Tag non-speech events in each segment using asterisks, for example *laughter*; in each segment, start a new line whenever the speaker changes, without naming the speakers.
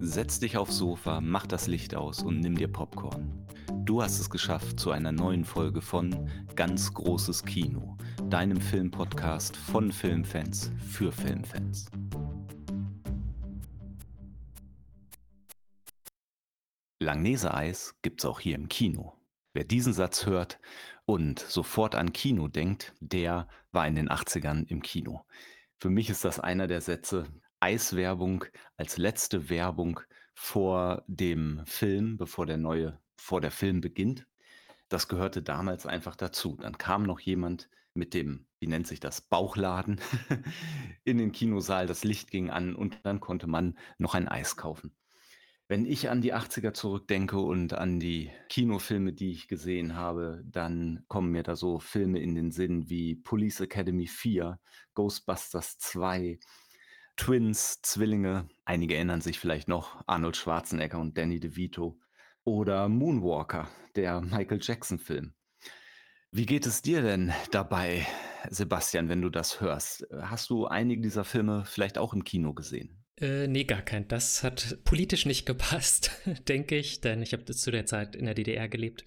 Setz dich aufs Sofa, mach das Licht aus und nimm dir Popcorn. Du hast es geschafft zu einer neuen Folge von Ganz großes Kino, deinem Filmpodcast von Filmfans für Filmfans. Langnese-Eis gibt's auch hier im Kino. Wer diesen Satz hört und sofort an Kino denkt, der war in den 80ern im Kino. Für mich ist das einer der Sätze, Eiswerbung als letzte Werbung vor dem Film, bevor der neue vor der Film beginnt. Das gehörte damals einfach dazu. Dann kam noch jemand mit dem, wie nennt sich das, Bauchladen *laughs* in den Kinosaal, das Licht ging an und dann konnte man noch ein Eis kaufen. Wenn ich an die 80er zurückdenke und an die Kinofilme, die ich gesehen habe, dann kommen mir da so Filme in den Sinn wie Police Academy 4, Ghostbusters 2, Twins, Zwillinge. Einige erinnern sich vielleicht noch, Arnold Schwarzenegger und Danny DeVito. Oder Moonwalker, der Michael Jackson-Film. Wie geht es dir denn dabei, Sebastian, wenn du das hörst? Hast du einige dieser Filme vielleicht auch im Kino gesehen?
Äh, nee, gar kein. Das hat politisch nicht gepasst, *laughs* denke ich, denn ich habe zu der Zeit in der DDR gelebt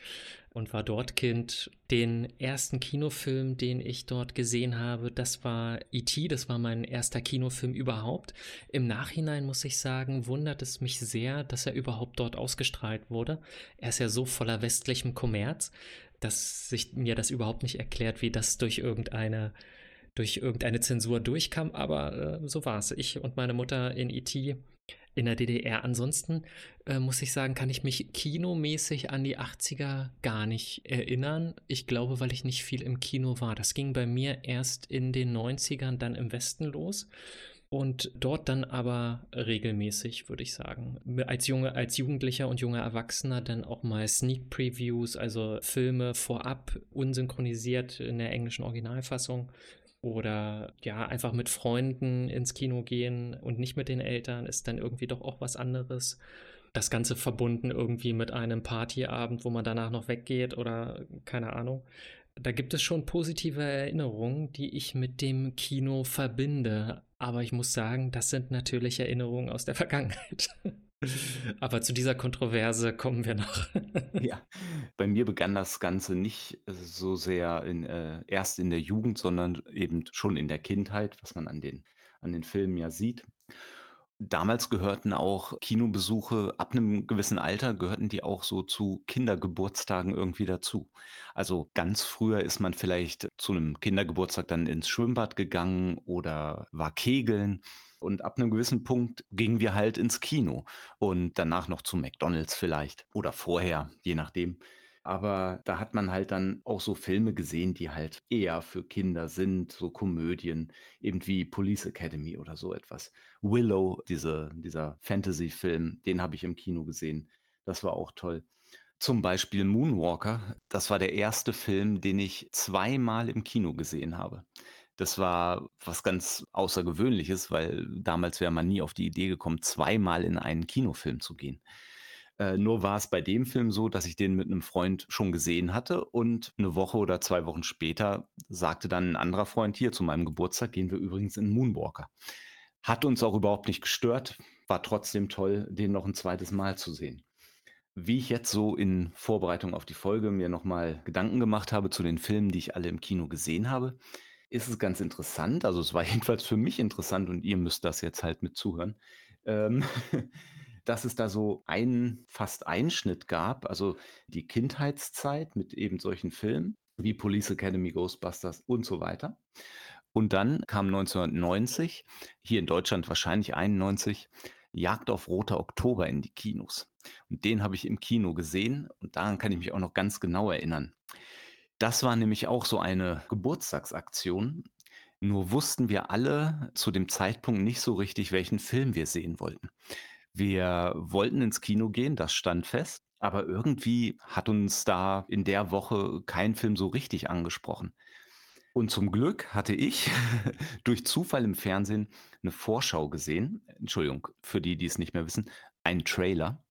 und war dort Kind. Den ersten Kinofilm, den ich dort gesehen habe, das war E.T., das war mein erster Kinofilm überhaupt. Im Nachhinein muss ich sagen, wundert es mich sehr, dass er überhaupt dort ausgestrahlt wurde. Er ist ja so voller westlichem Kommerz, dass sich mir das überhaupt nicht erklärt, wie das durch irgendeine durch irgendeine Zensur durchkam, aber äh, so war es. Ich und meine Mutter in IT e in der DDR. Ansonsten äh, muss ich sagen, kann ich mich kinomäßig an die 80er gar nicht erinnern. Ich glaube, weil ich nicht viel im Kino war. Das ging bei mir erst in den 90ern dann im Westen los. Und dort dann aber regelmäßig, würde ich sagen. Als junge, als Jugendlicher und junger Erwachsener dann auch mal Sneak Previews, also Filme vorab unsynchronisiert in der englischen Originalfassung oder ja, einfach mit Freunden ins Kino gehen und nicht mit den Eltern ist dann irgendwie doch auch was anderes. Das Ganze verbunden irgendwie mit einem Partyabend, wo man danach noch weggeht oder keine Ahnung. Da gibt es schon positive Erinnerungen, die ich mit dem Kino verbinde. Aber ich muss sagen, das sind natürlich Erinnerungen aus der *laughs* Vergangenheit. Aber zu dieser Kontroverse kommen wir noch. *laughs*
Ja, bei mir begann das Ganze nicht so sehr in, äh, erst in der Jugend, sondern eben schon in der Kindheit, was man an den, an den Filmen ja sieht. Damals gehörten auch Kinobesuche ab einem gewissen Alter gehörten die auch so zu Kindergeburtstagen irgendwie dazu. Also ganz früher ist man vielleicht zu einem Kindergeburtstag dann ins Schwimmbad gegangen oder war kegeln. Und ab einem gewissen Punkt gingen wir halt ins Kino und danach noch zu McDonald's vielleicht oder vorher, je nachdem. Aber da hat man halt dann auch so Filme gesehen, die halt eher für Kinder sind, so Komödien, eben wie Police Academy oder so etwas. Willow, diese, dieser Fantasy-Film, den habe ich im Kino gesehen. Das war auch toll. Zum Beispiel Moonwalker, das war der erste Film, den ich zweimal im Kino gesehen habe. Das war was ganz Außergewöhnliches, weil damals wäre man nie auf die Idee gekommen, zweimal in einen Kinofilm zu gehen. Äh, nur war es bei dem Film so, dass ich den mit einem Freund schon gesehen hatte und eine Woche oder zwei Wochen später sagte dann ein anderer Freund: „Hier, zu meinem Geburtstag gehen wir übrigens in Moonwalker.“ Hat uns auch überhaupt nicht gestört, war trotzdem toll, den noch ein zweites Mal zu sehen. Wie ich jetzt so in Vorbereitung auf die Folge mir noch mal Gedanken gemacht habe zu den Filmen, die ich alle im Kino gesehen habe ist es ganz interessant. Also, es war *laughs* jedenfalls für mich interessant und ihr müsst das jetzt halt mit zuhören, ähm, *laughs* dass es da so einen fast Einschnitt gab, also die Kindheitszeit mit eben solchen Filmen wie Police Academy, Ghostbusters und so weiter. Und dann kam 1990, hier in Deutschland wahrscheinlich 91, Jagd auf Roter Oktober in die Kinos. Und den habe ich im Kino gesehen und daran kann ich mich auch noch ganz genau erinnern. Das war nämlich auch so eine Geburtstagsaktion. Nur wussten wir alle zu dem Zeitpunkt nicht so richtig, welchen Film wir sehen wollten. Wir wollten ins Kino gehen, das stand fest, aber irgendwie hat uns da in der Woche kein Film so richtig angesprochen. Und zum Glück hatte ich *laughs* durch Zufall im Fernsehen eine Vorschau gesehen, Entschuldigung, für die, die es nicht mehr wissen, einen Trailer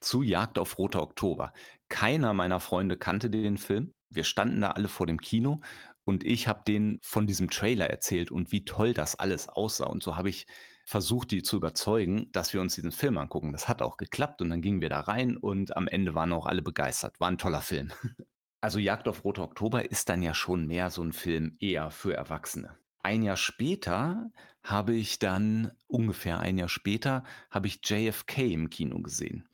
zu Jagd auf Roter Oktober. Keiner meiner Freunde kannte den Film. Wir standen da alle vor dem Kino und ich habe denen von diesem Trailer erzählt und wie toll das alles aussah. Und so habe ich versucht, die zu überzeugen, dass wir uns diesen Film angucken. Das hat auch geklappt und dann gingen wir da rein und am Ende waren auch alle begeistert. War ein toller Film. *laughs* Also Jagd auf Rote Oktober ist dann ja schon mehr so ein Film eher für Erwachsene. Ein Jahr später habe ich dann ungefähr ein Jahr später habe ich JFK im Kino gesehen.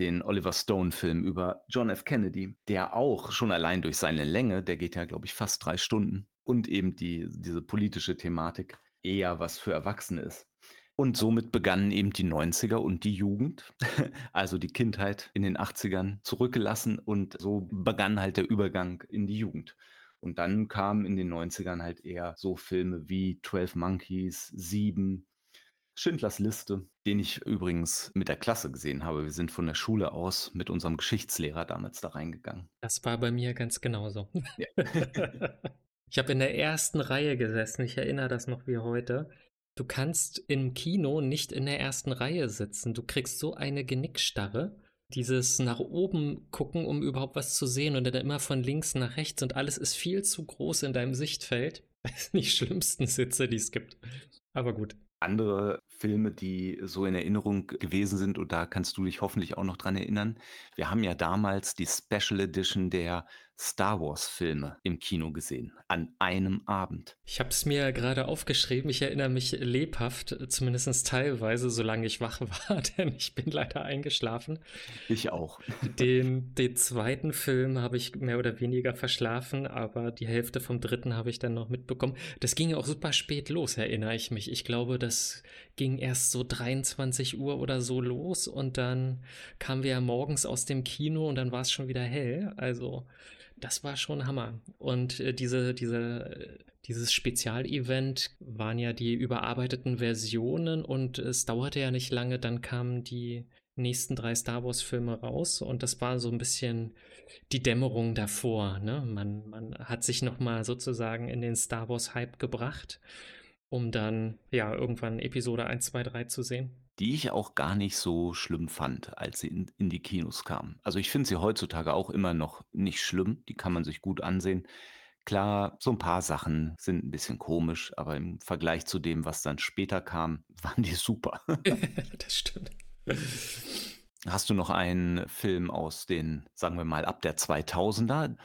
Den Oliver Stone-Film über John F. Kennedy, der auch schon allein durch seine Länge, der geht ja, glaube ich, fast drei Stunden, und eben die, diese politische Thematik eher was für Erwachsene ist. Und somit begannen eben die 90er und die Jugend, *laughs* also die Kindheit in den 80ern zurückgelassen und so begann halt der Übergang in die Jugend. Und dann kamen in den 90ern halt eher so Filme wie 12 Monkeys, Sieben, Schindlers Liste, den ich übrigens mit der Klasse gesehen habe. Wir sind von der Schule aus mit unserem Geschichtslehrer damals da reingegangen.
Das war bei mir ganz genauso.
Ja. *laughs* *laughs*
ich habe in der ersten Reihe gesessen, ich erinnere das noch wie heute. Du kannst im Kino nicht in der ersten Reihe sitzen. Du kriegst so eine Genickstarre. Dieses nach oben gucken, um überhaupt was zu sehen und dann immer von links nach rechts und alles ist viel zu groß in deinem Sichtfeld. *laughs* Das sind die schlimmsten Sitze, die es gibt. Aber gut.
Andere Filme, die so in Erinnerung gewesen sind, und da kannst du dich hoffentlich auch noch dran erinnern. Wir haben ja damals die Special Edition der Star Wars-Filme im Kino gesehen, an einem Abend.
Ich habe es mir gerade aufgeschrieben. Ich erinnere mich lebhaft, zumindest teilweise, solange ich wach *laughs* war, denn ich bin leider eingeschlafen.
Ich auch.
Den, *laughs* den zweiten Film habe ich mehr oder weniger verschlafen, aber die Hälfte vom dritten habe ich dann noch mitbekommen. Das ging ja auch super spät los, erinnere ich mich. Ich glaube, das ging erst so 23 Uhr oder so los und dann kamen wir ja morgens aus dem Kino und dann war es schon wieder hell. Also das war schon Hammer. Und äh, diese, diese, dieses Spezialevent waren ja die überarbeiteten Versionen und es dauerte ja nicht lange, dann kamen die nächsten drei Star Wars-Filme raus und das war so ein bisschen die Dämmerung davor. Ne? Man, man hat sich nochmal sozusagen in den Star Wars-Hype gebracht, um dann ja irgendwann Episode 1, 2, 3 zu sehen
die ich auch gar nicht so schlimm fand, als sie in, in die Kinos kamen. Also ich finde sie heutzutage auch immer noch nicht schlimm, die kann man sich gut ansehen. Klar, so ein paar Sachen sind ein bisschen komisch, aber im Vergleich zu dem, was dann später kam, *laughs* waren die super. *laughs*
das stimmt.
Hast du noch einen Film aus den, sagen wir mal, ab der 2000er?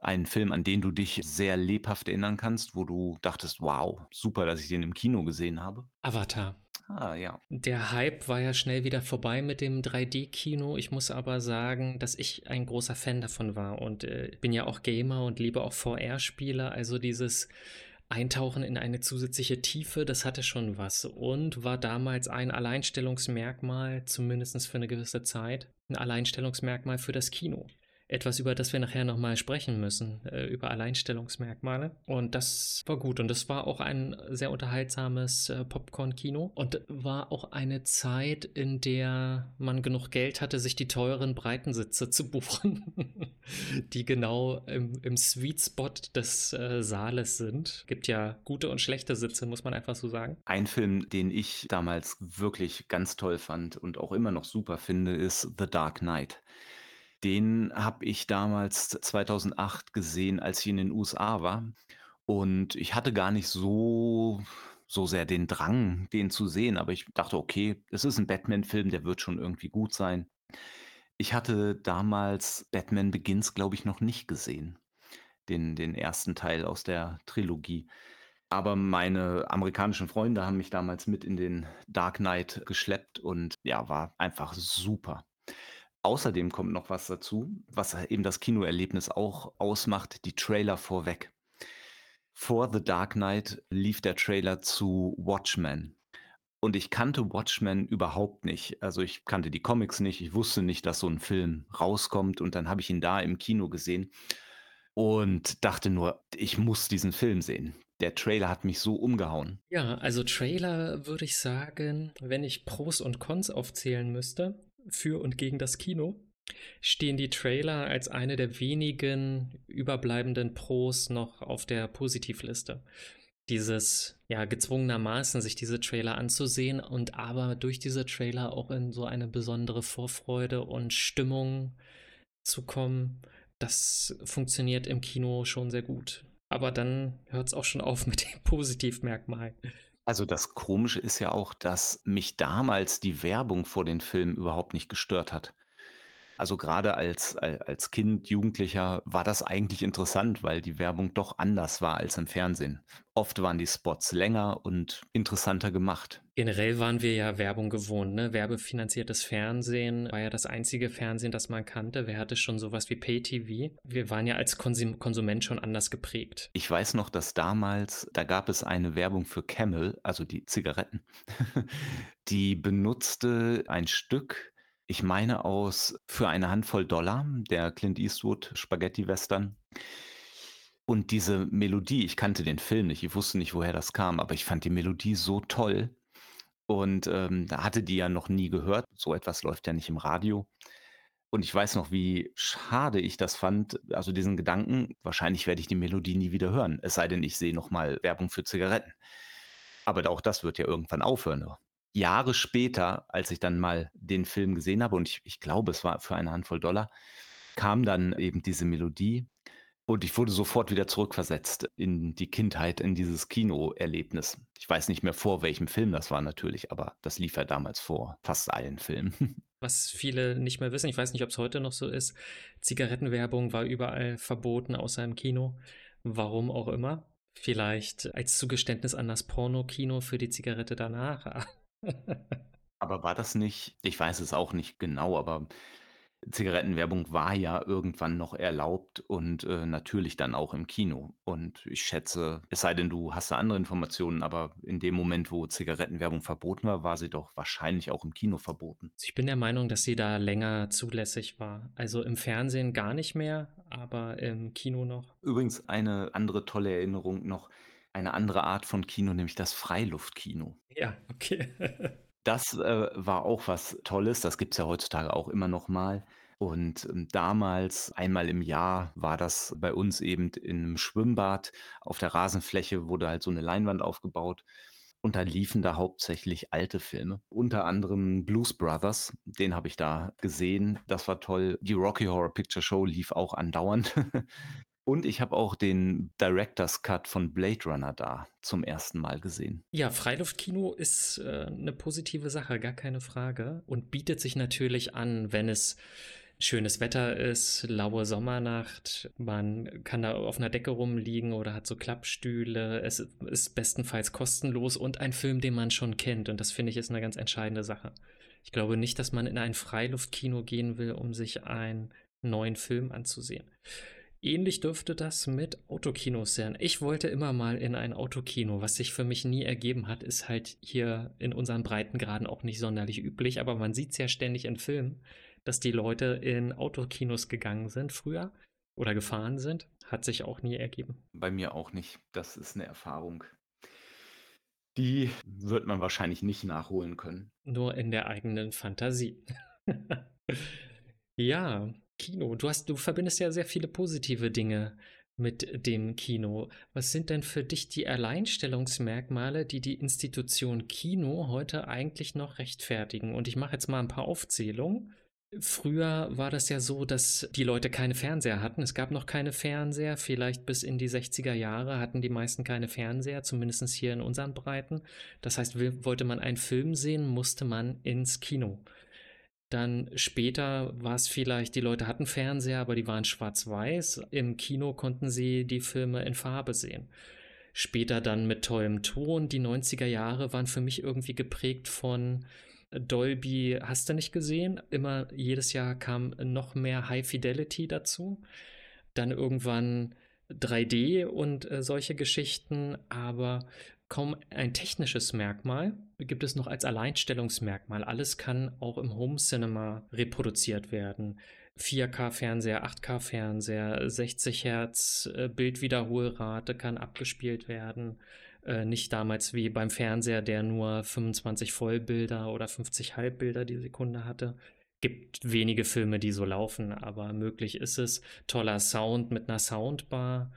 Einen Film, an den du dich sehr lebhaft erinnern kannst, wo du dachtest, wow, super, dass ich den im Kino gesehen habe?
Avatar.
Ah, ja.
Der Hype war ja schnell wieder vorbei mit dem 3D-Kino. Ich muss aber sagen, dass ich ein großer Fan davon war und äh, bin ja auch Gamer und liebe auch VR-Spiele. Also dieses Eintauchen in eine zusätzliche Tiefe, das hatte schon was und war damals ein Alleinstellungsmerkmal, zumindest für eine gewisse Zeit, ein Alleinstellungsmerkmal für das Kino etwas, über das wir nachher nochmal sprechen müssen, äh, über Alleinstellungsmerkmale. Und das war gut. Und das war auch ein sehr unterhaltsames äh, Popcorn-Kino. Und war auch eine Zeit, in der man genug Geld hatte, sich die teuren Breitensitze zu buchen, *laughs* die genau im, im Sweet Spot des äh, Saales sind. Gibt ja gute und schlechte Sitze, muss man einfach so sagen.
Ein Film, den ich damals wirklich ganz toll fand und auch immer noch super finde, ist The Dark Knight. Den habe ich damals 2008 gesehen, als ich in den USA war. Und ich hatte gar nicht so so sehr den Drang, den zu sehen, aber ich dachte: „Okay, es ist ein Batman-Film, der wird schon irgendwie gut sein.“ Ich hatte damals Batman Begins, glaube ich, noch nicht gesehen, den den ersten Teil aus der Trilogie. Aber meine amerikanischen Freunde haben mich damals mit in den Dark Knight geschleppt und ja, war einfach super. Außerdem kommt noch was dazu, was eben das Kinoerlebnis auch ausmacht, die Trailer vorweg. Vor The Dark Knight lief der Trailer zu Watchmen. Und ich kannte Watchmen überhaupt nicht. Also ich kannte die Comics nicht, ich wusste nicht, dass so ein Film rauskommt und dann habe ich ihn da im Kino gesehen und dachte nur, ich muss diesen Film sehen. Der Trailer hat mich so umgehauen.
Ja, also Trailer würde ich sagen, wenn ich Pros und Cons aufzählen müsste, für und gegen das Kino stehen die Trailer als eine der wenigen überbleibenden Pros noch auf der Positivliste. Dieses, ja, gezwungenermaßen sich diese Trailer anzusehen und aber durch diese Trailer auch in so eine besondere Vorfreude und Stimmung zu kommen, das funktioniert im Kino schon sehr gut. Aber dann hört es auch schon auf *laughs* mit dem Positivmerkmal.
Also, das Komische ist ja auch, dass mich damals die Werbung vor den Filmen überhaupt nicht gestört hat. Also, grade als al als Kind, Jugendlicher war das eigentlich interessant, weil die Werbung doch anders war als im Fernsehen. Oft waren die Spots länger und interessanter gemacht.
Generell waren wir ja Werbung gewohnt, ne? Werbefinanziertes Fernsehen war ja das einzige Fernsehen, das man kannte. Wer hatte schon so was wie Pay-TV? Wir waren ja als Konsum Konsument schon anders geprägt.
Ich weiß noch, dass damals da gab es eine Werbung für Camel, also die Zigaretten. *laughs* Die benutzte ein Stück, ich meine aus „Für eine Handvoll Dollar“, der Clint Eastwood Spaghetti-Western. Und diese Melodie ich kannte den Film nicht, ich wusste nicht, woher das kam, aber ich fand die Melodie so toll und, ähm, hatte die ja noch nie gehört. So etwas läuft ja nicht im Radio. Und ich weiß noch, wie schade ich das fand, also diesen Gedanken, wahrscheinlich werde ich die Melodie nie wieder hören, es sei denn, ich sehe noch mal Werbung für Zigaretten. Aber auch das wird ja irgendwann aufhören? Jahre später, als ich dann mal den Film gesehen habe und ich ich glaube, es war „Für eine Handvoll Dollar“, kam dann eben diese Melodie und ich wurde sofort wieder zurückversetzt in die Kindheit, in dieses Kinoerlebnis. Ich weiß nicht mehr, vor welchem Film das war natürlich, aber das lief ja damals vor fast allen Filmen. *laughs*
Was viele nicht mehr wissen, ich weiß nicht, ob's heute noch so ist, Zigarettenwerbung war überall verboten, außer im Kino. Warum auch immer. Vielleicht als Zugeständnis an das Pornokino für die Zigarette danach. *laughs*
Aber war das nicht ich weiß es auch nicht genau, aber Zigarettenwerbung war ja irgendwann noch erlaubt und, äh, natürlich dann auch im Kino. Und ich schätze es sei denn, du hast da andere Informationen, aber in dem Moment, wo Zigarettenwerbung verboten war, war sie doch wahrscheinlich auch im Kino verboten.
Also, ich bin der Meinung, dass sie da länger zulässig war. Also, im Fernsehen gar nicht mehr, aber im Kino noch.
Übrigens eine andere tolle Erinnerung noch, eine andere Art von Kino, nämlich das Freiluftkino.
Ja, okay. *laughs*
Das, äh, war auch was Tolles. Das gibt's ja heutzutage auch immer noch mal. Und, ähm, damals, einmal im Jahr, war das bei uns eben 'nem Schwimmbad. Auf der Rasenfläche wurde halt so 'ne Leinwand aufgebaut und da liefen da hauptsächlich alte Filme, unter anderem „Blues Brothers“, den habe ich da gesehen. Das war toll. Die „Rocky Horror Picture Show“ lief auch andauernd. *laughs* Und ich habe auch den Director's Cut von „Blade Runner“ da zum 1. Mal gesehen.
Ja, Freiluftkino ist, äh, 'ne positive Sache, gar keine Frage und bietet sich natürlich an, wenn es schönes Wetter ist, laue Sommernacht, man kann da auf 'ner Decke rumliegen oder hat so Klappstühle. Es ist bestenfalls kostenlos und ein Film, den man schon kennt und das finde ich, ist 'ne ganz entscheidende Sache. Ich glaube nicht, dass man in ein Freiluftkino gehen will, um sich einen neuen Film anzusehen. Ähnlich dürfte das mit Autokinos sein. Ich wollte immer mal in ein Autokino. Was sich für mich nie ergeben hat, ist halt hier in unseren Breitengraden auch nicht sonderlich üblich, aber man sieht's ja ständig in Filmen, dass die Leute in Autokinos gegangen sind früher oder gefahren sind. Hat sich auch nie ergeben.
Bei mir auch nicht. Das ist 'ne Erfahrung die wird man wahrscheinlich nicht nachholen können.
Nur in der eigenen Fantasie. *laughs* Ja, Kino. Du hast du verbindest ja sehr viele positive Dinge mit dem Kino. Was sind denn für dich die Alleinstellungsmerkmale, die die Institution Kino heute eigentlich noch rechtfertigen? Und ich mache jetzt mal 'n paar Aufzählungen. Früher war das ja so, dass die Leute keine Fernseher hatten. Es gab noch keine Fernseher. Vielleicht bis in die 60er Jahre hatten die meisten keine Fernseher, zumindest hier in unseren Breiten. Das heißt, wollte man einen Film sehen, musste man ins Kino. Dann später war's vielleicht die Leute hatten Fernseher, aber die waren schwarz-weiß. Im Kino konnten sie die Filme in Farbe sehen. Später dann mit tollem Ton. Die 90er Jahre waren für mich irgendwie geprägt von Dolby hast du nicht gesehen. Immer jedes Jahr kam noch mehr High Fidelity dazu. Dann irgendwann 3D und, äh, solche Geschichten, aber kaum ein technisches Merkmal gibt es noch als Alleinstellungsmerkmal. Alles kann auch im Home-Cinema reproduziert werden. 4K-Fernseher, 8K-Fernseher, 60 Hertz, äh, Bildwiederholrate kann abgespielt werden. Äh, nicht damals wie beim Fernseher, der nur 25 Vollbilder oder 50 Halbbilder die Sekunde hatte. Gibt wenige Filme, die so laufen, aber möglich ist es. Toller Sound mit 'ner Soundbar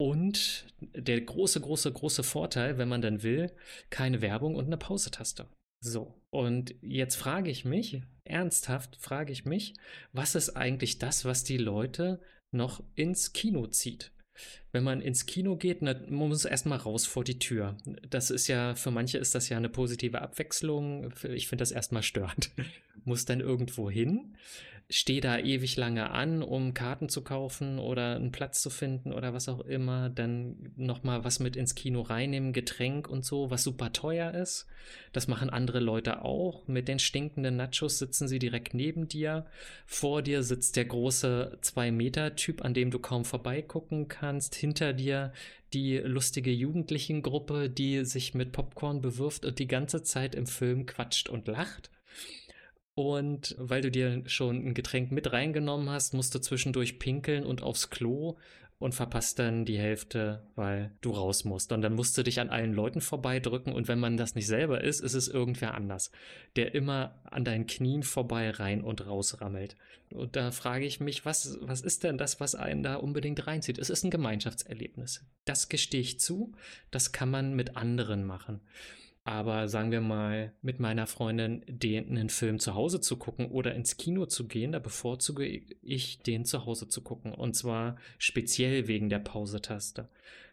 und der große, große, große Vorteil, wenn man dann will, keine Werbung und 'ne Pause-Taste. So, und jetzt frage ich mich ernsthaft frage ich mich: „Was ist eigentlich das, was die Leute noch ins Kino zieht?“ wenn man ins Kino geht, na, man muss erstmal raus vor die Tür. Das ist ja, für manche ist das ja eine positive Abwechslung. Ich finde das erstmal störend. *laughs* muss dann irgendwo hin stehe da ewig lange an, um Karten zu kaufen oder einen Platz zu finden oder was auch immer, dann nochmal was mit ins Kino reinnehmen, Getränk und so, was super teuer ist. Das machen andere Leute auch. Mit den stinkenden Nachos sitzen sie direkt neben dir. Vor dir sitzt der große 2-Meter-Typ, an dem du kaum vorbeigucken kannst. Hinter dir die lustige Jugendlichen-Gruppe, die sich mit Popcorn bewirft und die ganze Zeit im Film quatscht und lacht. Und weil du dir schon ein Getränk mit reingenommen hast, musst du zwischendurch pinkeln und aufs Klo und verpasst dann die Hälfte, weil du raus musst. Und dann musst du dich an allen Leuten vorbeidrücken und wenn man das nicht selber ist, ist es irgendwer anders, der immer an deinen Knien vorbei rein und raus rammelt. Und da frage ich mich, was, was ist denn das, was einen da unbedingt reinzieht? Es ist ein Gemeinschaftserlebnis. Das gestehe ich zu, das kann man mit anderen machen. Aber sagen wir mal, mit meiner Freundin den einen Film zu Hause zu gucken oder ins Kino zu gehen, da bevorzuge ich, den zu Hause zu gucken. Und zwar speziell wegen der Pause-Taste.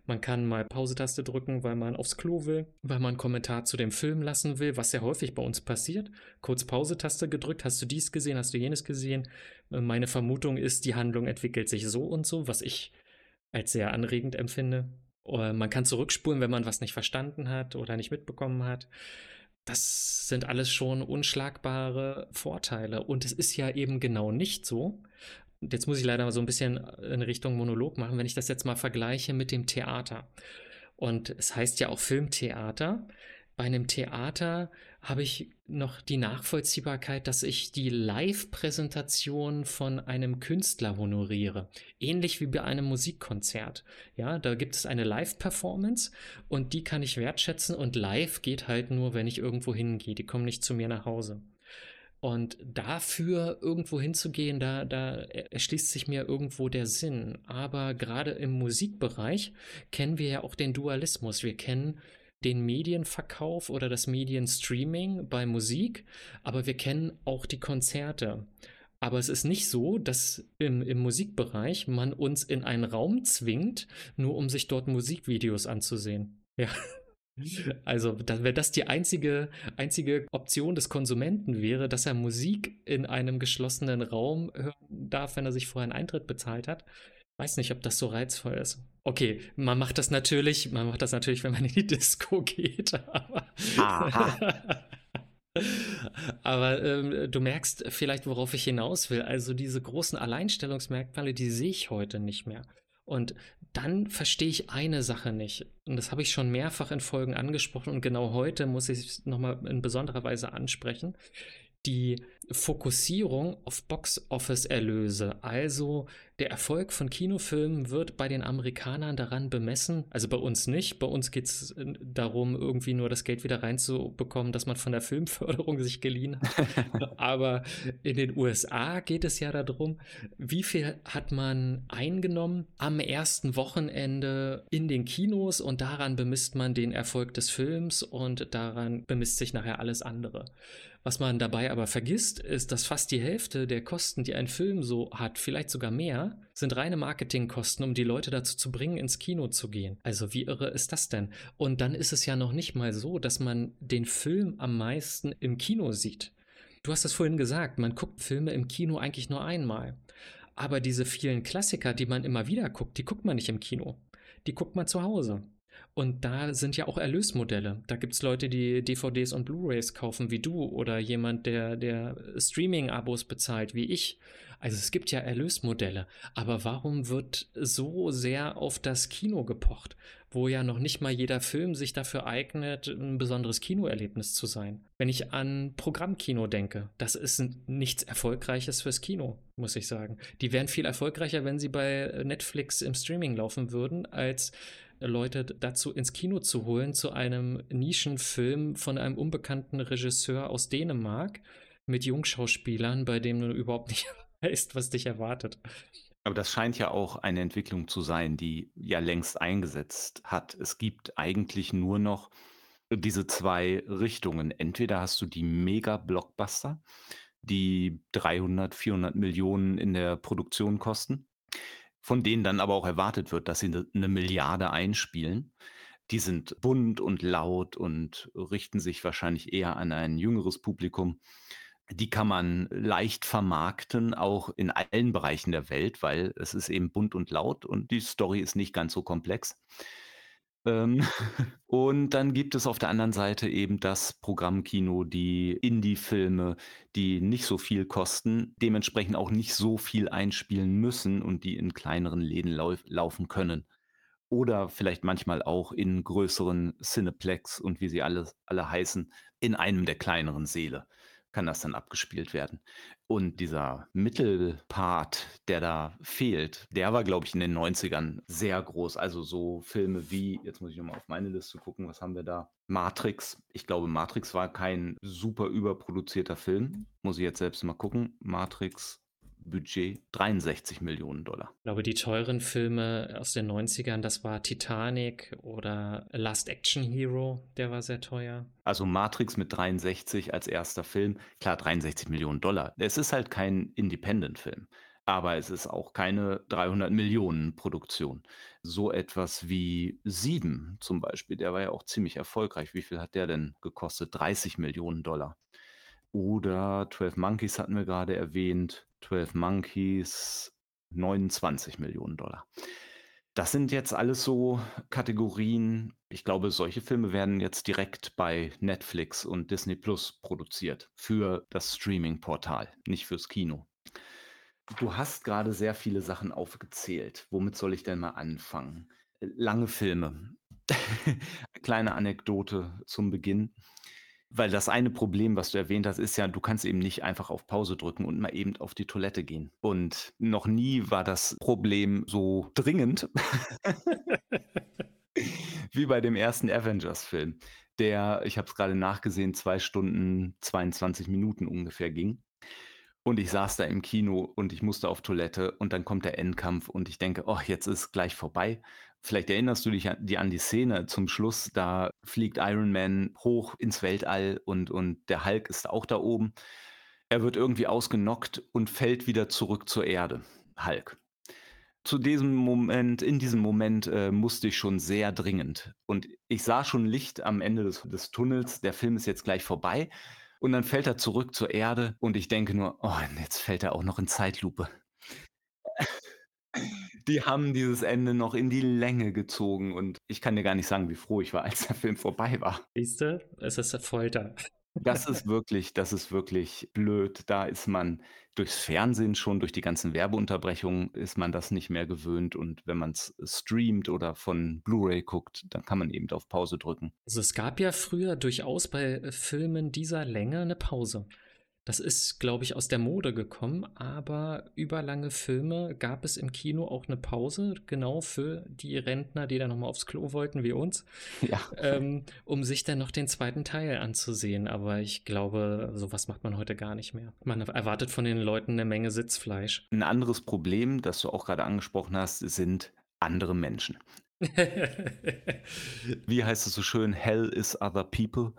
Man kann mal Pause-Taste drücken, weil man aufs Klo will, weil man einen Kommentar zu dem Film lassen will, was ja häufig bei uns passiert. Kurz Pause-Taste gedrückt, hast du dies gesehen, hast du jenes gesehen. Meine Vermutung ist, die Handlung entwickelt sich so und so, was ich als sehr anregend empfinde. Man kann zurückspulen, wenn man was nicht verstanden hat oder nicht mitbekommen hat. Das sind alles schon unschlagbare Vorteile. Und es ist ja eben genau nicht so. Jetzt muss ich leider so ein bisschen in Richtung Monolog machen, wenn ich das jetzt mal vergleiche mit dem Theater. Und es heißt ja auch Filmtheater. Bei einem Theater habe ich noch die Nachvollziehbarkeit, dass ich die Live-Präsentation von einem Künstler honoriere. Ähnlich wie bei einem Musikkonzert. Ja, da gibt es eine Live-Performance und die kann ich wertschätzen und live geht halt nur, wenn ich irgendwo hingehe. Die kommen nicht zu mir nach Hause. Und dafür irgendwo hinzugehen, da, da erschließt sich mir irgendwo der Sinn. Aber gerade im Musikbereich kennen wir ja auch den Dualismus. Wir kennen den Medienverkauf oder das Medienstreaming bei Musik, aber wir kennen auch die Konzerte. Aber es ist nicht so, dass im, im Musikbereich man uns in einen Raum zwingt, nur um sich dort Musikvideos anzusehen. Ja. Also, da, wenn das die einzige, einzige Option des Konsumenten wäre, dass er Musik in einem geschlossenen Raum hören darf, wenn er sich vorher einen Eintritt bezahlt hat, weiß nicht, ob das so reizvoll ist. Okay, man macht das natürlich, man macht das natürlich, wenn man in die Disco geht, *laughs* aber. *laughs* aber ähm, du merkst vielleicht, worauf ich hinaus will. Also diese großen Alleinstellungsmerkmale, die sehe ich heute nicht mehr. Und dann verstehe ich eine Sache nicht. Und das habe ich schon mehrfach in Folgen angesprochen und genau heute muss ich es nochmal in besonderer Weise ansprechen die Fokussierung auf Box-Office-Erlöse. Also der Erfolg von Kinofilmen wird bei den Amerikanern daran bemessen, also bei uns nicht. Bei uns geht es äh, darum, irgendwie nur das Geld wieder reinzubekommen, das man von der Filmförderung *laughs* sich geliehen hat. Aber in den USA geht es ja darum, wie viel hat man eingenommen am ersten Wochenende in den Kinos und daran bemisst man den Erfolg des Films und daran bemisst sich nachher alles andere. Was man dabei aber vergisst, ist, dass fast die Hälfte der Kosten, die ein Film so hat, vielleicht sogar mehr, sind reine Marketingkosten, um die Leute dazu zu bringen, ins Kino zu gehen. Also wie irre ist das denn? Und dann ist es ja noch nicht mal so, dass man den Film am meisten im Kino sieht. Du hast es vorhin gesagt, man guckt Filme im Kino eigentlich nur einmal. Aber diese vielen Klassiker, die man immer wieder guckt, die guckt man nicht im Kino. Die guckt man zu Hause. Und da sind ja auch Erlösmodelle. Da gibt es Leute, die DVDs und Blu-rays kaufen wie du oder jemand, der, der Streaming-Abos bezahlt wie ich. Also es gibt ja Erlösmodelle. Aber warum wird so sehr auf das Kino gepocht, wo ja noch nicht mal jeder Film sich dafür eignet, ein besonderes Kinoerlebnis zu sein? Wenn ich an Programmkino denke, das ist nichts Erfolgreiches fürs Kino, muss ich sagen. Die wären viel erfolgreicher, wenn sie bei Netflix im Streaming laufen würden, als Leute dazu ins Kino zu holen, zu einem Nischenfilm von einem unbekannten Regisseur aus Dänemark mit Jungschauspielern, bei dem du überhaupt nicht *laughs* weißt, was dich erwartet.
Aber das scheint ja auch eine Entwicklung zu sein, die ja längst eingesetzt hat. Es gibt eigentlich nur noch diese zwei Richtungen. Entweder hast du die Mega-Blockbuster, die 300, 400 Millionen in der Produktion kosten, von denen dann aber auch erwartet wird, dass sie 'ne 'ne Milliarde einspielen. Die sind bunt und laut und richten sich wahrscheinlich eher an ein jüngeres Publikum. Die kann man leicht vermarkten, auch in allen Bereichen der Welt, weil es ist eben bunt und laut und die Story ist nicht ganz so komplex. Ähm, *laughs* *laughs* und dann gibt es auf der anderen Seite eben das Programmkino, die Indie-Filme, die nicht so viel kosten, dementsprechend auch nicht so viel einspielen müssen und die in kleineren Läden läuf laufen können. Oder vielleicht manchmal auch in größeren Cineplex und wie sie alle alle heißen, in einem der kleineren Säle kann das dann abgespielt werden. Und dieser Mittelpart, der da fehlt, der war, glaube ich, in den 90ern sehr groß. Also so Filme wie jetzt muss ich noch mal auf meine Liste gucken, was haben wir da? Matrix. Ich glaube, Matrix war kein super überproduzierter Film. Muss ich jetzt selbst mal gucken. Matrix Budget 63.000.000 $.
Ich glaube, die teuren Filme aus den 90ern, das war Titanic oder Last Action Hero, der war sehr teuer.
Also Matrix mit 63 als erster Film, klar 63.000.000 $. Es ist halt kein Independent-Film, aber es ist auch keine 300.000.000 Produktion. So etwas wie Sieben zum Beispiel, der war ja auch ziemlich erfolgreich. Wie viel hat der denn gekostet? 30.000.000 $. Oder 12 Monkeys hatten wir gerade erwähnt. 12 Monkeys, 29.000.000 $. Das sind jetzt alles so Kategorien ich glaube, solche Filme werden jetzt direkt bei Netflix und Disney+ produziert für das Streamingportal, nicht fürs Kino. Du hast grade sehr viele Sachen aufgezählt. Womit soll ich denn mal anfangen? Äh, lange Filme. *laughs* Kleine Anekdote zum Beginn. Weil das eine Problem, was du erwähnt hast, ist ja, du kannst eben nicht einfach auf Pause drücken und mal eben auf die Toilette gehen. Und noch nie war das Problem so dringend *laughs* wie bei dem ersten Avengers-Film, der, ich habe es grade nachgesehen, 2 Stunden 22 Minuten ungefähr ging. Und ich saß da im Kino und ich musste auf Toilette und dann kommt der Endkampf und ich denke: „Oh, jetzt ist gleich vorbei.“ Vielleicht erinnerst du dich an die an die Szene zum Schluss, da fliegt Iron Man hoch ins Weltall und und der Hulk ist auch da oben. Er wird irgendwie ausgenockt und fällt wieder zurück zur Erde, Hulk. Zu diesem Moment in diesem Moment, äh, musste ich schon sehr dringend und ich sah schon Licht am Ende des des Tunnels. Der Film ist jetzt gleich vorbei und dann fällt er zurück zur Erde und ich denke nur: „Oh, jetzt fällt er auch noch in Zeitlupe.“ Die haben dieses Ende noch in die Länge gezogen und ich kann dir gar nicht sagen, wie froh ich war, *laughs* als der Film vorbei war.
Siehst du, es ist Folter.
Das *laughs* ist wirklich das ist wirklich blöd. Da ist man durchs Fernsehen schon, durch die ganzen Werbeunterbrechungen ist man das nicht mehr gewöhnt und wenn man's streamt oder von Blu-ray guckt, dann kann man eben auf Pause drücken.
Also, es gab ja früher durchaus bei, äh, Filmen dieser Länge 'ne Pause. Das ist, glaube ich, aus der Mode gekommen, aber überlange Filme gab es im Kino auch 'ne Pause, genau für die Rentner, die dann noch mal aufs Klo wollten wie uns, *laughs*
Ja.
ähm, um sich dann noch den 2. Teil anzusehen. Aber ich glaube, so was macht man heute gar nicht mehr. Man erwartet von den Leuten 'ne Menge Sitzfleisch.
'N anderes Problem, das du auch grade angesprochen hast, sind andere Menschen. *laughs* Wie heißt es so schön? „Hell is other people.“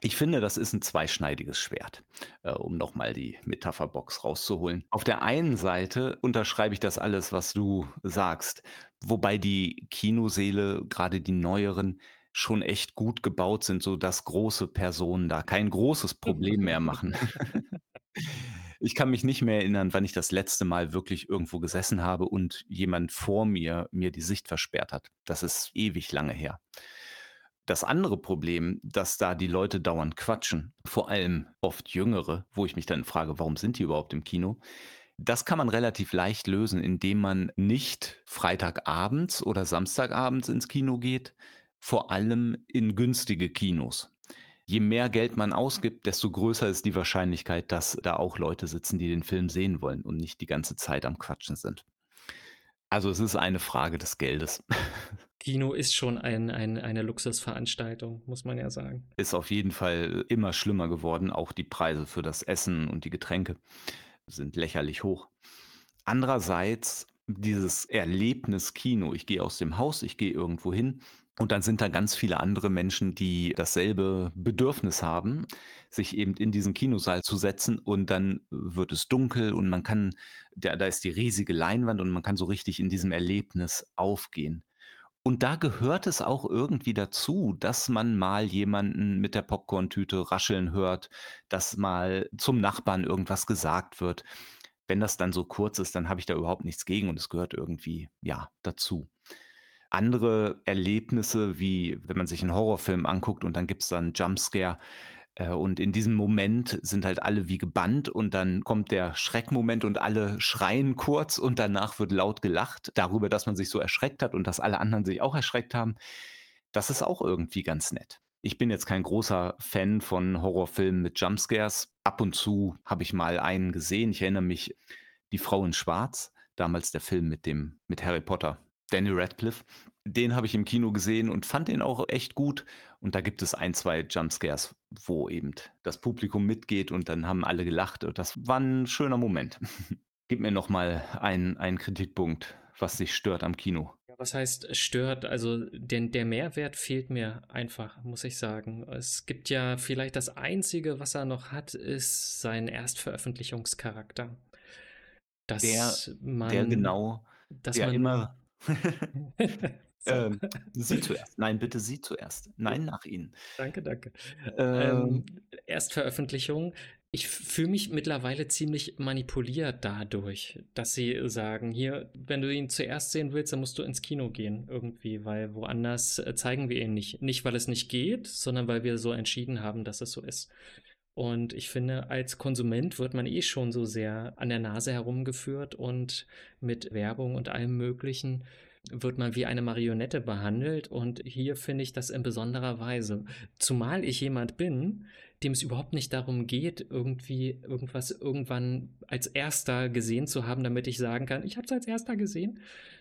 Ich finde, das ist 'n zweischneidiges Schwert, äh, um noch mal die Metapherbox rauszuholen. Auf der einen Seite unterschreibe ich das alles, was du sagst, wobei die Kinosäle, grade die neueren, schon echt gut gebaut sind, sodass große Personen da kein großes Problem mehr machen. *laughs* Ich kann mich nicht mehr erinnern, wann ich das letzte Mal wirklich irgendwo gesessen habe und jemand vor mir mir die Sicht versperrt hat. Das ist ewig lange her. Das andere Problem, dass da die Leute dauernd quatschen, vor allem oft Jüngere, wo ich mich dann frage: „Warum sind die überhaupt im Kino?“ Das kann man relativ leicht lösen, indem man nicht freitagabends oder samstagabends ins Kino geht, vor allem in günstige Kinos. Je mehr Geld man ausgibt, desto größer ist die Wahrscheinlichkeit, dass da auch Leute sitzen, die den Film sehen wollen und nicht die ganze Zeit am Quatschen sind. Also, es ist eine Frage des Geldes. *laughs*
Kino ist schon ein ein eine Luxusveranstaltung, muss man ja sagen.
Ist auf jeden Fall immer schlimmer geworden. Auch die Preise für das Essen und die Getränke sind lächerlich hoch. Andererseits dieses Erlebnis Kino. Ich gehe aus dem Haus, ich gehe irgendwo hin Und dann sind da ganz viele andere Menschen, die dasselbe Bedürfnis haben, sich eben in diesen Kinosaal zu setzen und dann wird es dunkel und man kann da da ist die riesige Leinwand und man kann so richtig in diesem Erlebnis aufgehen. Und da gehört es auch irgendwie dazu, dass man mal jemanden mit der Popcorntüte rascheln hört, dass mal zum Nachbarn irgendwas gesagt wird. Wenn das dann so kurz ist, dann habe ich da überhaupt nichts gegen und es gehört irgendwie, ja, dazu. Andere Erlebnisse, wie wenn man sich 'n Horrorfilm anguckt und dann gibt's da 'n Jumpscare, und in diesem Moment sind halt alle wie gebannt und dann kommt der Schreckmoment und alle schreien kurz und danach wird laut gelacht darüber, dass man sich so erschreckt hat und dass alle anderen sich auch erschreckt haben. Das ist auch irgendwie ganz nett. Ich bin jetzt kein großer Fan von Horrorfilmen mit Jumpscares. Ab und zu habe ich mal einen gesehen. Ich erinnere mich, „Die Frau in Schwarz“, damals der Film mit dem mit Harry Potter, Daniel Radcliffe. Den habe ich im Kino gesehen und fand den auch echt gut. Und da gibt es 1, 2 Jumpscares, wo eben das Publikum mitgeht und dann haben alle gelacht und das war 'n schöner Moment. *laughs* Gib mir noch mal einen einen Kritikpunkt, was dich stört am Kino.
Was heißt stört? Also, den der Mehrwert fehlt mir einfach, muss ich sagen. Es gibt ja vielleicht das Einzige, was er noch hat, ist sein Erstveröffentlichungscharakter.
Der
Dass
der
man
genau
dass
der
man
immer. *laughs* *laughs* ähm, *laughs* Sie zuerst. Nein, bitte Sie zuerst. Nein, nach Ihnen.
Danke, danke.
Ähm
Ähm, Erstveröffentlichung. Ich fühle mich mittlerweile ziemlich manipuliert dadurch, dass sie sagen: „Hier, wenn du ihn zuerst sehen willst, dann musst du ins Kino gehen irgendwie, weil woanders, äh, zeigen wir ihn nicht.“ Nicht, weil es nicht geht, sondern weil wir so entschieden haben, dass es so ist. Und ich finde, als Konsument wird man eh schon so sehr an der Nase herumgeführt und mit Werbung und allem Möglichen wird man wie eine Marionette behandelt und hier finde ich das in besonderer Weise. Zumal ich jemand bin, dem es überhaupt nicht darum geht, irgendwie irgendwas irgendwann als Erster gesehen zu haben, damit ich sagen kann: „Ich habe es als Erster gesehen“,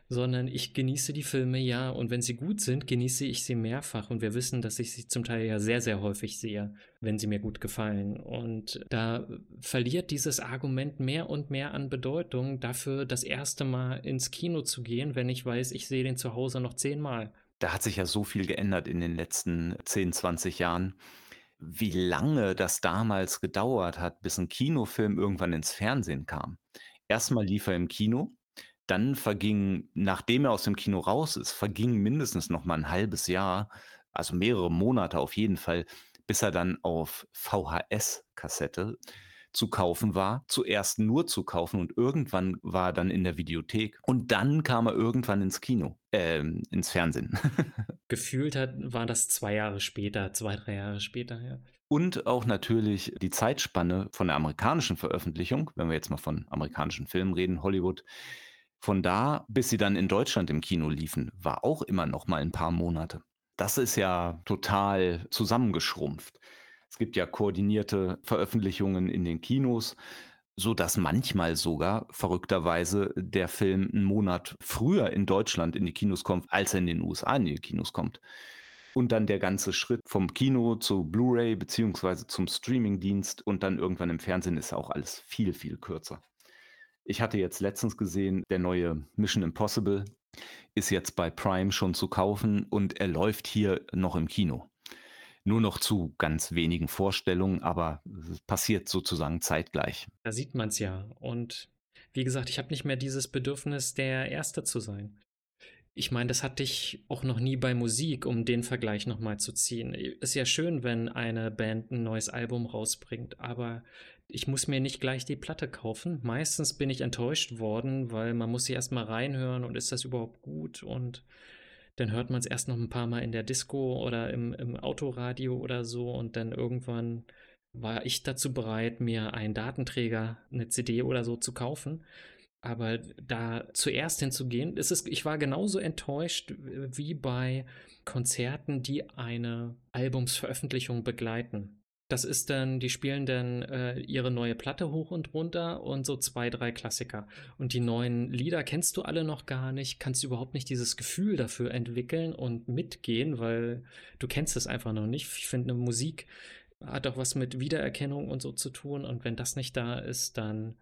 sondern ich genieße die Filme ja und wenn sie gut sind, genieße ich sie mehrfach und wir wissen, dass ich sie zum Teil ja sehr, sehr häufig sehe, wenn sie mir gut gefallen. Und da verliert dieses Argument mehr und mehr an Bedeutung dafür, das 1. Mal ins Kino zu gehen, wenn ich weiß, ich sehe den zu Hause noch zehnmal.
Da hat sich ja so viel geändert in den letzten 10, 20 Jahren. Wie lange das damals gedauert hat, bis 'n Kinofilm irgendwann ins Fernsehen kam. Erst mal lief er im Kino, dann verging nachdem er aus dem Kino raus ist, verging mindestens noch mal 'n 1/2 Jahr, also mehrere Monate auf jeden Fall, bis er dann auf VHS-Kassette zu kaufen war. Zuerst nur zu kaufen und irgendwann war er dann in der Videothek und dann kam er irgendwann ins Kino ähm, ins Fernsehen. *laughs*
Gefühlt hat war das 2 Jahre später, 2, 3 Jahre später, ja.
Und auch natürlich die Zeitspanne von der amerikanischen Veröffentlichung, wenn wir jetzt mal von amerikanischen Filmen reden, Hollywood. Von da, bis sie dann in Deutschland im Kino liefen, war auch immer noch mal 'n paar Monate. Das ist ja total zusammengeschrumpft. Es gibt ja koordinierte Veröffentlichungen in den Kinos, sodass manchmal sogar verrückterweise der Film 'n Monat früher in Deutschland in die Kinos kommt, als er in den USA in die Kinos kommt. Und dann der ganze Schritt vom Kino zu Blu-ray beziehungsweise zum Streamingdienst und dann irgendwann im Fernsehen ist auch alles viel, viel kürzer. Ich hatte jetzt letztens gesehen, der neue Mission: Impossible ist jetzt bei Prime schon zu kaufen und er läuft hier noch im Kino. Nur noch zu ganz wenigen Vorstellungen, aber es passiert sozusagen zeitgleich.
Da sieht man's ja. Und wie gesagt, ich habe nicht mehr dieses Bedürfnis, der Erste zu sein. Ich meine, das hatte ich auch noch nie bei Musik, um den Vergleich noch mal zu ziehen. Ist ja schön, wenn eine Band 'n neues Album rausbringt, aber ich muss mir nicht gleich die Platte kaufen. Meistens bin ich enttäuscht worden, weil man muss sich erst mal reinhören und ist das überhaupt gut? Und dann hört man's erst noch 'n paarmal in der Disco oder im im Autoradio oder so und dann irgendwann war ich dazu bereit, mir einen Datenträger, 'ne CD oder so zu kaufen. Aber da zuerst hinzugehen, ist es ich war genauso enttäuscht wie bei Konzerten, die eine Albumsveröffentlichung begleiten. Das ist dann die spielen dann, äh, ihre neue Platte hoch und runter und so 2, 3 Klassiker. Und die neuen Lieder kennst du alle noch gar nicht, kannst überhaupt nicht dieses Gefühl dafür entwickeln und mitgehen, weil du kennst es einfach noch nicht. Ich finde, 'ne Musik hat auch was mit Wiedererkennung und so zu tun und wenn das nicht da ist, dann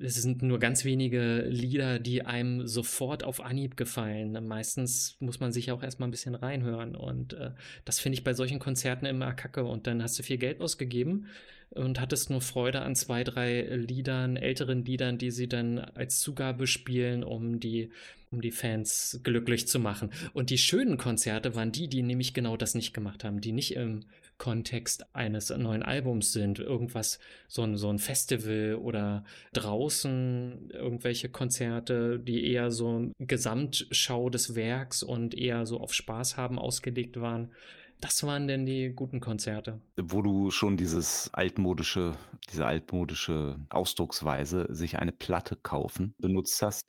es sind nur ganz wenige Lieder, die einem sofort auf Anhieb gefallen. Meistens muss man sich auch erstmal ein bisschen reinhören. Und äh, das finde ich bei solchen Konzerten immer kacke. Und dann hast du viel Geld ausgegeben und hattest nur Freude an zwei, drei Liedern, älteren Liedern, die sie dann als Zugabe spielen, um die, um die Fans glücklich zu machen. Und die schönen Konzerte waren die, die nämlich genau das nicht gemacht haben, die nicht im Kontext eines neuen Albums sind. Irgendwas, so ein, so ein Festival oder draußen irgendwelche Konzerte, die eher so Gesamtschau des Werks und eher so auf Spaß haben ausgelegt waren. Das waren denn die guten Konzerte.
Wo du schon dieses altmodische diese altmodische Ausdrucksweise, sich eine Platte kaufen, benutzt hast.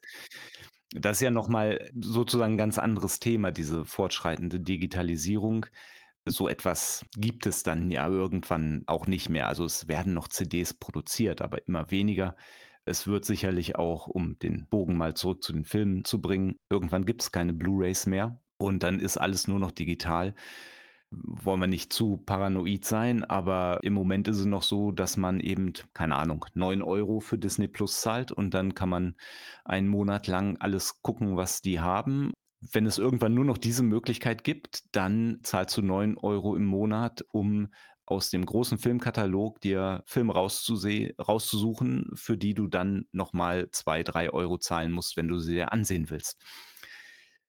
Das ist ja noch mal sozusagen 'n ganz anderes Thema, diese fortschreitende Digitalisierung. So etwas gibt es dann ja irgendwann auch nicht mehr. Also, es werden noch CDs produziert, aber immer weniger. Es wird sicherlich auch, um den Bogen mal zurück zu den Filmen zu bringen irgendwann gibt's keine Blu-rays mehr und dann ist alles nur noch digital wollen wir nicht zu paranoid sein, aber im Moment ist es noch so, dass man eben, keine Ahnung, 9 Euro für Disney+ zahlt und dann kann man einen Monat lang alles gucken, was die haben. Wenn es irgendwann nur noch diese Möglichkeit gibt, dann zahlst du 9 Euro im Monat, um aus dem großen Filmkatalog dir Filme rauszusuchen, für die du dann noch mal 2, 3 Euro zahlen musst, wenn du sie dir ansehen willst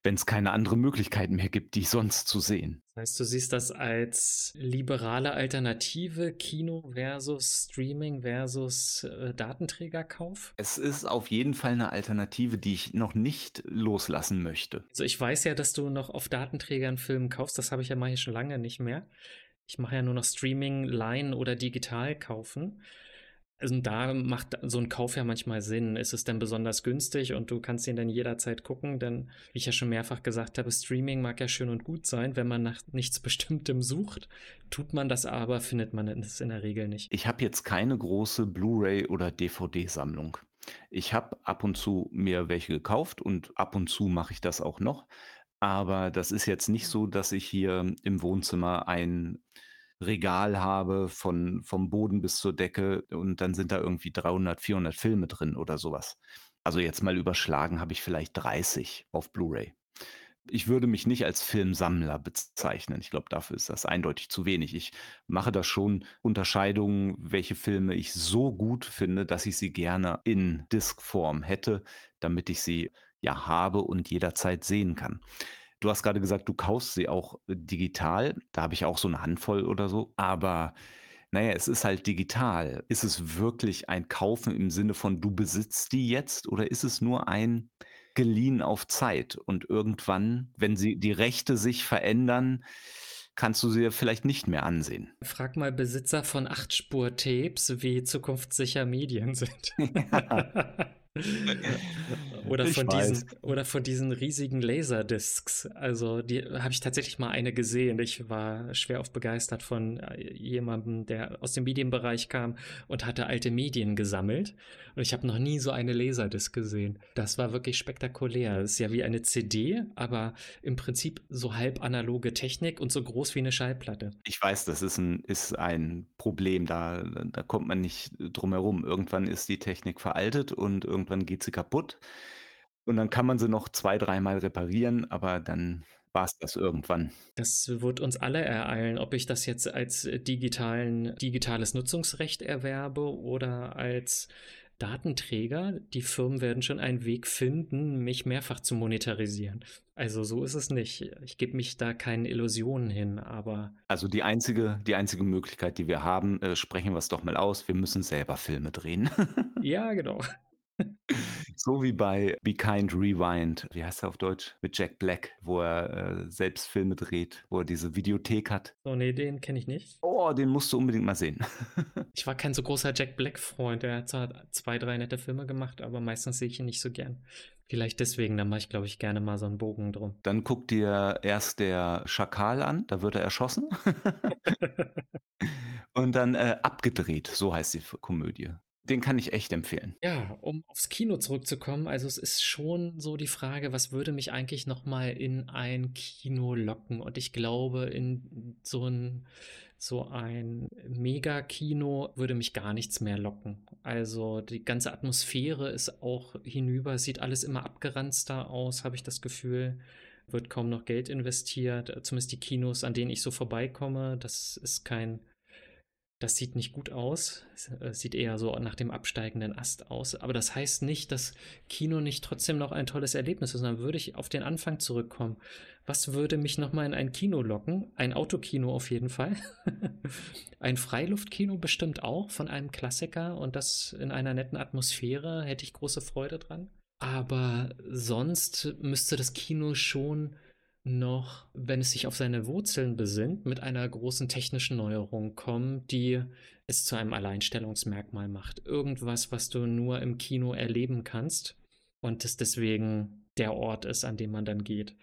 wenn es keine andere Möglichkeit mehr gibt, die sonst zu sehen.
Das heißt, du siehst das als liberale Alternative, Kino versus Streaming versus äh, Datenträgerkauf?
Es ist auf jeden Fall eine Alternative, die ich noch nicht loslassen möchte.
Also ich weiß ja, dass du noch auf Datenträgern Filme kaufst, das habe ich ja mal hier schon lange nicht mehr. Ich mache ja nur noch Streaming, Leihen oder digital kaufen. Also da macht so ein Kauf ja manchmal Sinn. Ist es denn besonders günstig und du kannst ihn dann jederzeit gucken? Denn, wie ich ja schon mehrfach gesagt habe, Streaming mag ja schön und gut sein, wenn man nach nichts *laughs* Bestimmtem sucht. Tut man das aber, findet man es in der Regel nicht.
Ich habe jetzt keine große Blu-ray oder DVD-Sammlung. Ich habe ab und zu mir welche gekauft und ab und zu mache ich das auch noch. Aber das ist jetzt nicht so, dass ich hier im Wohnzimmer ein Regal habe von vom Boden bis zur Decke und dann sind da irgendwie 300, 400 Filme drin oder sowas. Also, jetzt mal überschlagen habe ich vielleicht 30 auf Blu-ray. Ich würde mich nicht als Filmsammler bezeichnen. Ich glaube, dafür ist das eindeutig zu wenig. Ich mache da schon Unterscheidungen, welche Filme ich so gut finde, dass ich sie gerne in Diskform hätte, damit ich sie, ja, habe und jederzeit sehen kann. Du hast gerade gesagt, du kaufst sie auch äh, digital. Da habe ich auch so eine Handvoll oder so. Aber naja, es ist halt digital. Ist es wirklich ein Kaufen im Sinne von, du besitzt die jetzt oder ist es nur ein geliehen auf Zeit und irgendwann, wenn sie die Rechte sich verändern, kannst du sie vielleicht nicht mehr ansehen?
Frag mal Besitzer von Achtspur-Tapes, wie zukunftssicher Medien sind. *laughs* Ja. *laughs* *laughs* oder, von diesen, oder von diesen riesigen Laserdiscs. Also, die habe ich tatsächlich mal eine gesehen. Ich war schwer auf begeistert von äh, jemandem, der aus dem Medienbereich kam und hatte alte Medien gesammelt. Und ich habe noch nie so eine Laserdisc gesehen. Das war wirklich spektakulär. Das ist ja wie eine CD, aber im Prinzip so halb analoge Technik und so groß wie eine Schallplatte.
Ich weiß, das ist ein, ist ein Problem. Da, da kommt man nicht drum herum. Irgendwann ist die Technik veraltet und irgendwann irgendwann geht sie kaputt. Und dann kann man sie noch zwei, dreimal reparieren, aber dann war es das irgendwann.
Das wird uns alle ereilen, ob ich das jetzt als digitalen, digitales Nutzungsrecht erwerbe oder als Datenträger. Die Firmen werden schon einen Weg finden, mich mehrfach zu monetarisieren. Also so ist es nicht. Ich gebe mich da keinen Illusionen hin, aber.
Also die einzige, die einzige Möglichkeit, die wir haben, äh, sprechen wir es doch mal aus, wir müssen selber Filme drehen. *laughs*
ja, genau.
So wie bei Be Kind Rewind. Wie heißt er auf Deutsch? Mit Jack Black, wo er äh, selbst Filme dreht, wo er diese Videothek hat.
Oh nee, den kenne ich nicht.
Oh, den musst du unbedingt mal sehen. *laughs*
ich war kein so großer Jack Black-Freund. Er hat zwar zwei, drei nette Filme gemacht, aber meistens sehe ich ihn nicht so gern. Vielleicht deswegen, da mache ich, glaube ich, gerne mal so einen Bogen drum.
Dann guck dir erst der Schakal an, da wird er erschossen. *laughs* Und dann äh, abgedreht, so heißt die Komödie. Den kann ich echt empfehlen.
Ja, um aufs Kino zurückzukommen, also es ist schon so die Frage, was würde mich eigentlich noch mal in ein Kino locken? Und ich glaube, in so ein so ein Megakino würde mich gar nichts mehr locken. Also die ganze Atmosphäre ist auch hinüber, sieht alles immer abgeranzter aus, habe ich das Gefühl. Wird kaum noch Geld investiert, zumindest die Kinos, an denen ich so vorbeikomme. Das ist kein das sieht nicht gut aus. Äh, sieht eher so nach dem absteigenden Ast aus. Aber das heißt nicht, dass Kino nicht trotzdem noch ein tolles Erlebnis ist, sondern würde ich auf den Anfang zurückkommen. Was würde mich nochmal in ein Kino locken? Ein Autokino auf jeden Fall. *laughs* ein Freiluftkino bestimmt auch von einem Klassiker und das in einer netten Atmosphäre hätte ich große Freude dran. Aber sonst müsste das Kino schon noch, wenn es sich auf seine Wurzeln besinnt, mit einer großen technischen Neuerung kommen, die es zu einem Alleinstellungsmerkmal macht. Irgendwas, was du nur im Kino erleben kannst und es deswegen der Ort ist, an dem man dann geht.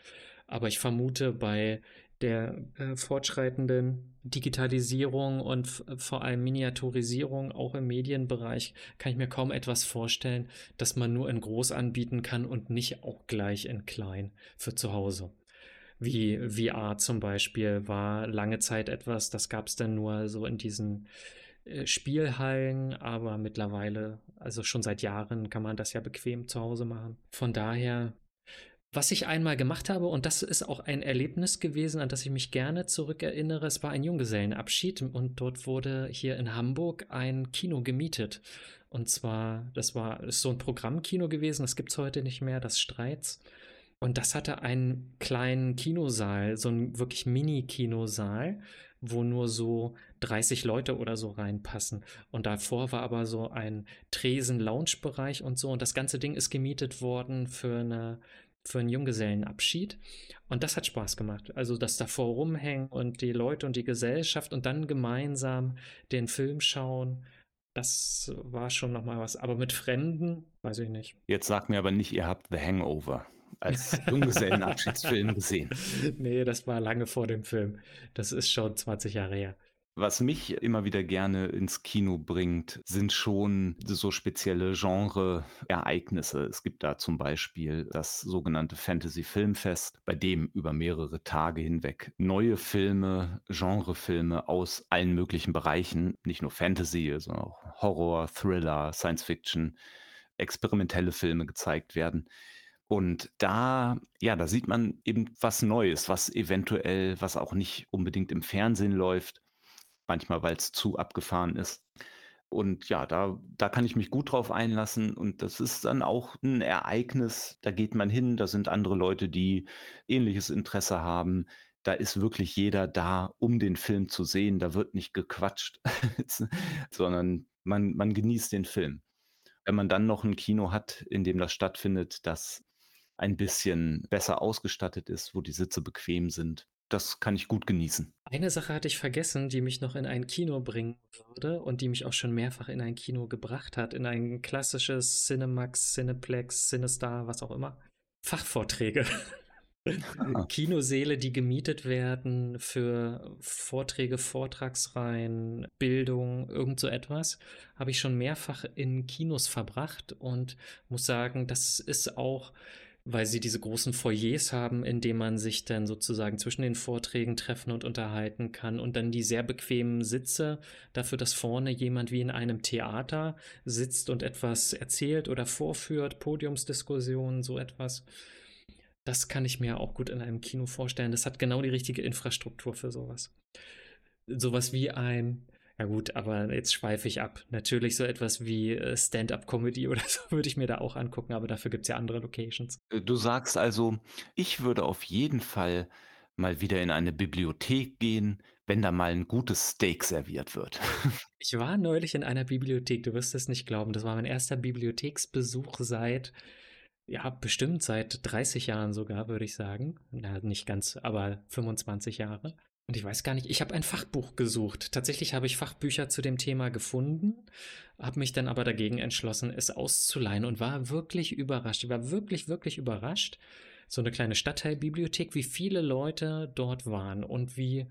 Aber ich vermute, bei der äh, fortschreitenden Digitalisierung und vor allem Miniaturisierung auch im Medienbereich kann ich mir kaum etwas vorstellen, das man nur in groß anbieten kann und nicht auch gleich in klein für zu Hause wie VR zum Beispiel war lange Zeit etwas, das gab es dann nur so in diesen äh, Spielhallen, aber mittlerweile, also schon seit Jahren, kann man das ja bequem zu Hause machen. Von daher, was ich einmal gemacht habe, und das ist auch ein Erlebnis gewesen, an das ich mich gerne zurückerinnere, es war ein Junggesellenabschied und dort wurde hier in Hamburg ein Kino gemietet. Und zwar, das war ist so ein Programmkino gewesen, das gibt es heute nicht mehr, das Streits. Und das hatte einen kleinen Kinosaal, so einen wirklich Mini-Kinosaal, wo nur so 30 Leute oder so reinpassen. Und davor war aber so ein Tresen-Lounge-Bereich und so. Und das ganze Ding ist gemietet worden für eine für einen Junggesellenabschied. Und das hat Spaß gemacht. Also das davor rumhängen und die Leute und die Gesellschaft und dann gemeinsam den Film schauen. Das war schon nochmal was. Aber mit Fremden, weiß ich nicht.
Jetzt sag mir aber nicht, ihr habt The Hangover als *laughs* Junggesellenabschiedsfilm gesehen.
Nee, das war lange vor dem Film. Das ist schon 20 Jahre her.
Was mich immer wieder gerne ins Kino bringt, sind schon so spezielle Genre-Ereignisse. Es gibt da zum Beispiel das sogenannte Fantasy Filmfest, bei dem über mehrere Tage hinweg neue Filme, Genrefilme aus allen möglichen Bereichen, nicht nur Fantasy, sondern auch Horror, Thriller, Science Fiction, experimentelle Filme gezeigt werden. Und da, ja, da sieht man eben was Neues, was eventuell, was auch nicht unbedingt im Fernsehen läuft, manchmal, weil es zu abgefahren ist. Und ja, da, da kann ich mich gut drauf einlassen. Und das ist dann auch ein Ereignis. Da geht man hin, da sind andere Leute, die ähnliches Interesse haben. Da ist wirklich jeder da, um den Film zu sehen. Da wird nicht gequatscht, *laughs* sondern man, man genießt den Film. Wenn man dann noch ein Kino hat, in dem das stattfindet, das ein bisschen besser ausgestattet ist, wo die Sitze bequem sind. Das kann ich gut genießen.
Eine Sache hatte ich vergessen, die mich noch in ein Kino bringen würde und die mich auch schon mehrfach in ein Kino gebracht hat, in ein klassisches Cinemax, Cineplex, Cinestar, was auch immer. Fachvorträge. *laughs* Kinosäle, die gemietet werden für Vorträge, Vortragsreihen, Bildung, irgend so etwas, habe ich schon mehrfach in Kinos verbracht und muss sagen, das ist auch weil sie diese großen Foyers haben, in denen man sich dann sozusagen zwischen den Vorträgen treffen und unterhalten kann und dann die sehr bequemen Sitze dafür, dass vorne jemand wie in einem Theater sitzt und etwas erzählt oder vorführt, Podiumsdiskussionen, so etwas. Das kann ich mir auch gut in einem Kino vorstellen. Das hat genau die richtige Infrastruktur für sowas. Sowas wie ein ja gut, aber jetzt schweife ich ab. Natürlich so etwas wie äh, Stand-up-Comedy *laughs* oder so würde ich mir da auch angucken, aber dafür gibt es ja andere Locations.
Äh, du sagst also, ich würde auf jeden Fall mal wieder in eine Bibliothek gehen, wenn da mal ein gutes Steak serviert wird. *laughs*
Ich war neulich in einer Bibliothek, du wirst es nicht glauben. Das war mein erster Bibliotheksbesuch seit, ja, bestimmt seit 30 Jahren sogar, würde ich sagen. Na, nicht ganz, aber 25 Jahre. Und ich weiß gar nicht, ich habe ein Fachbuch gesucht. Tatsächlich habe ich Fachbücher zu dem Thema gefunden, habe mich dann aber dagegen entschlossen, es auszuleihen und war wirklich überrascht. Ich war wirklich, wirklich überrascht. So eine kleine Stadtteilbibliothek, wie viele Leute dort waren und wie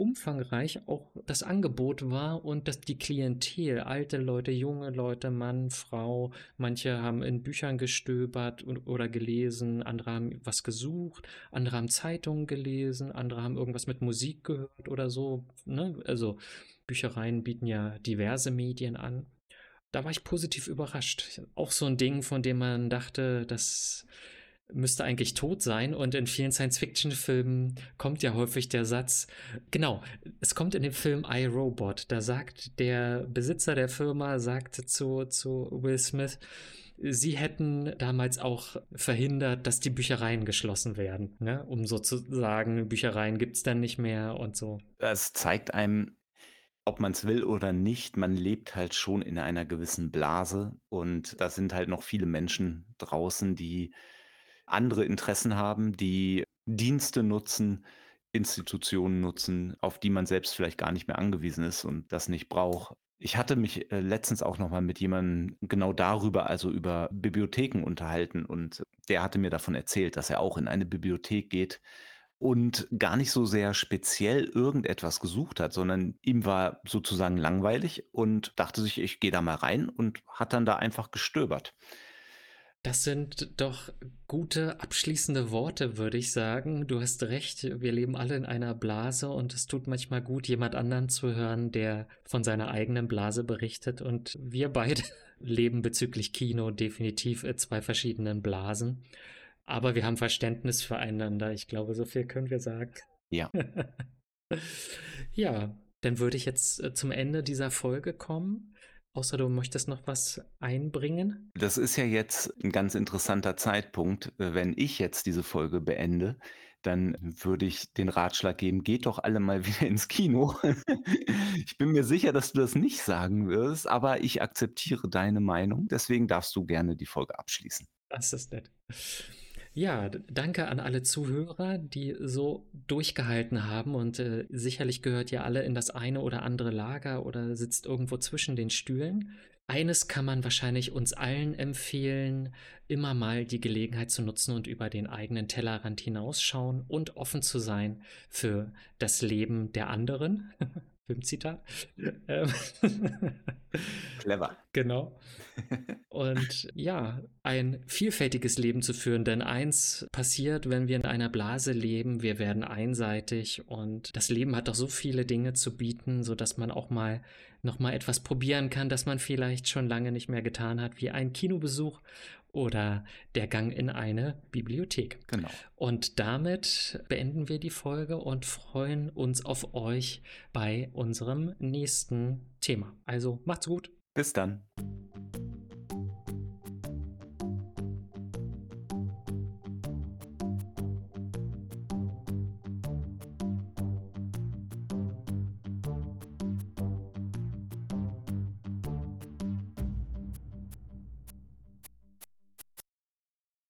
umfangreich auch das Angebot war und dass die Klientel, alte Leute, junge Leute, Mann, Frau, manche haben in Büchern gestöbert oder gelesen, andere haben was gesucht, andere haben Zeitungen gelesen, andere haben irgendwas mit Musik gehört oder so. Ne? Also Büchereien bieten ja diverse Medien an. Da war ich positiv überrascht. Auch so ein Ding, von dem man dachte, das müsste eigentlich tot sein. Und in vielen Science-Fiction-Filmen kommt ja häufig der Satz, genau, es kommt in dem Film iRobot, da sagt der Besitzer der Firma, sagt zu, zu Will Smith, sie hätten damals auch verhindert, dass die Büchereien geschlossen werden, ne? um sozusagen, Büchereien gibt es dann nicht mehr und so.
Es zeigt einem, ob man es will oder nicht, man lebt halt schon in einer gewissen Blase und da sind halt noch viele Menschen draußen, die andere Interessen haben, die Dienste nutzen, Institutionen nutzen, auf die man selbst vielleicht gar nicht mehr angewiesen ist und das nicht braucht. Ich hatte mich äh, letztens auch noch mal mit jemandem genau darüber, also über Bibliotheken unterhalten und der hatte mir davon erzählt, dass er auch in eine Bibliothek geht und gar nicht so sehr speziell irgendetwas gesucht hat, sondern ihm war sozusagen langweilig und dachte sich, ich gehe da mal rein und hat dann da einfach gestöbert.
Das sind doch gute abschließende Worte, würde ich sagen. Du hast recht, wir leben alle in einer Blase und es tut manchmal gut, jemand anderen zu hören, der von seiner eigenen Blase berichtet. Und wir beide *laughs* leben bezüglich Kino definitiv in zwei verschiedenen Blasen. Aber wir haben Verständnis füreinander. Ich glaube, so viel können wir sagen.
Ja. *laughs*
ja, dann würde ich jetzt äh, zum Ende dieser Folge kommen. Außer du möchtest noch was einbringen?
Das ist ja jetzt ein ganz interessanter Zeitpunkt. Äh, wenn ich jetzt diese Folge beende, dann würde ich den Ratschlag geben, geht doch alle mal *laughs* wieder ins Kino. *laughs* Ich bin mir sicher, dass du das nicht sagen wirst, aber ich akzeptiere deine Meinung. Deswegen darfst du gerne die Folge abschließen.
Das ist nett. Ja, danke an alle Zuhörer, die so durchgehalten haben und äh, sicherlich gehört ihr alle in das eine oder andere Lager oder sitzt irgendwo zwischen den Stühlen. Eines kann man wahrscheinlich uns allen empfehlen, immer mal die Gelegenheit zu nutzen und über den eigenen Tellerrand hinausschauen und offen zu sein für das Leben der anderen. *laughs* Filmzitat. Ähm. *laughs*
Clever.
Genau. *laughs* Und ja, ein vielfältiges Leben zu führen, denn eins passiert, wenn wir in einer Blase leben, wir werden einseitig und das Leben hat doch so viele Dinge zu bieten, sodass man auch mal noch mal etwas probieren kann, das man vielleicht schon lange nicht mehr getan hat, wie ein Kinobesuch oder der Gang in eine Bibliothek.
Genau.
Und damit beenden wir die Folge und freuen uns auf euch bei unserem nächsten Thema. Also macht's gut.
Bis dann.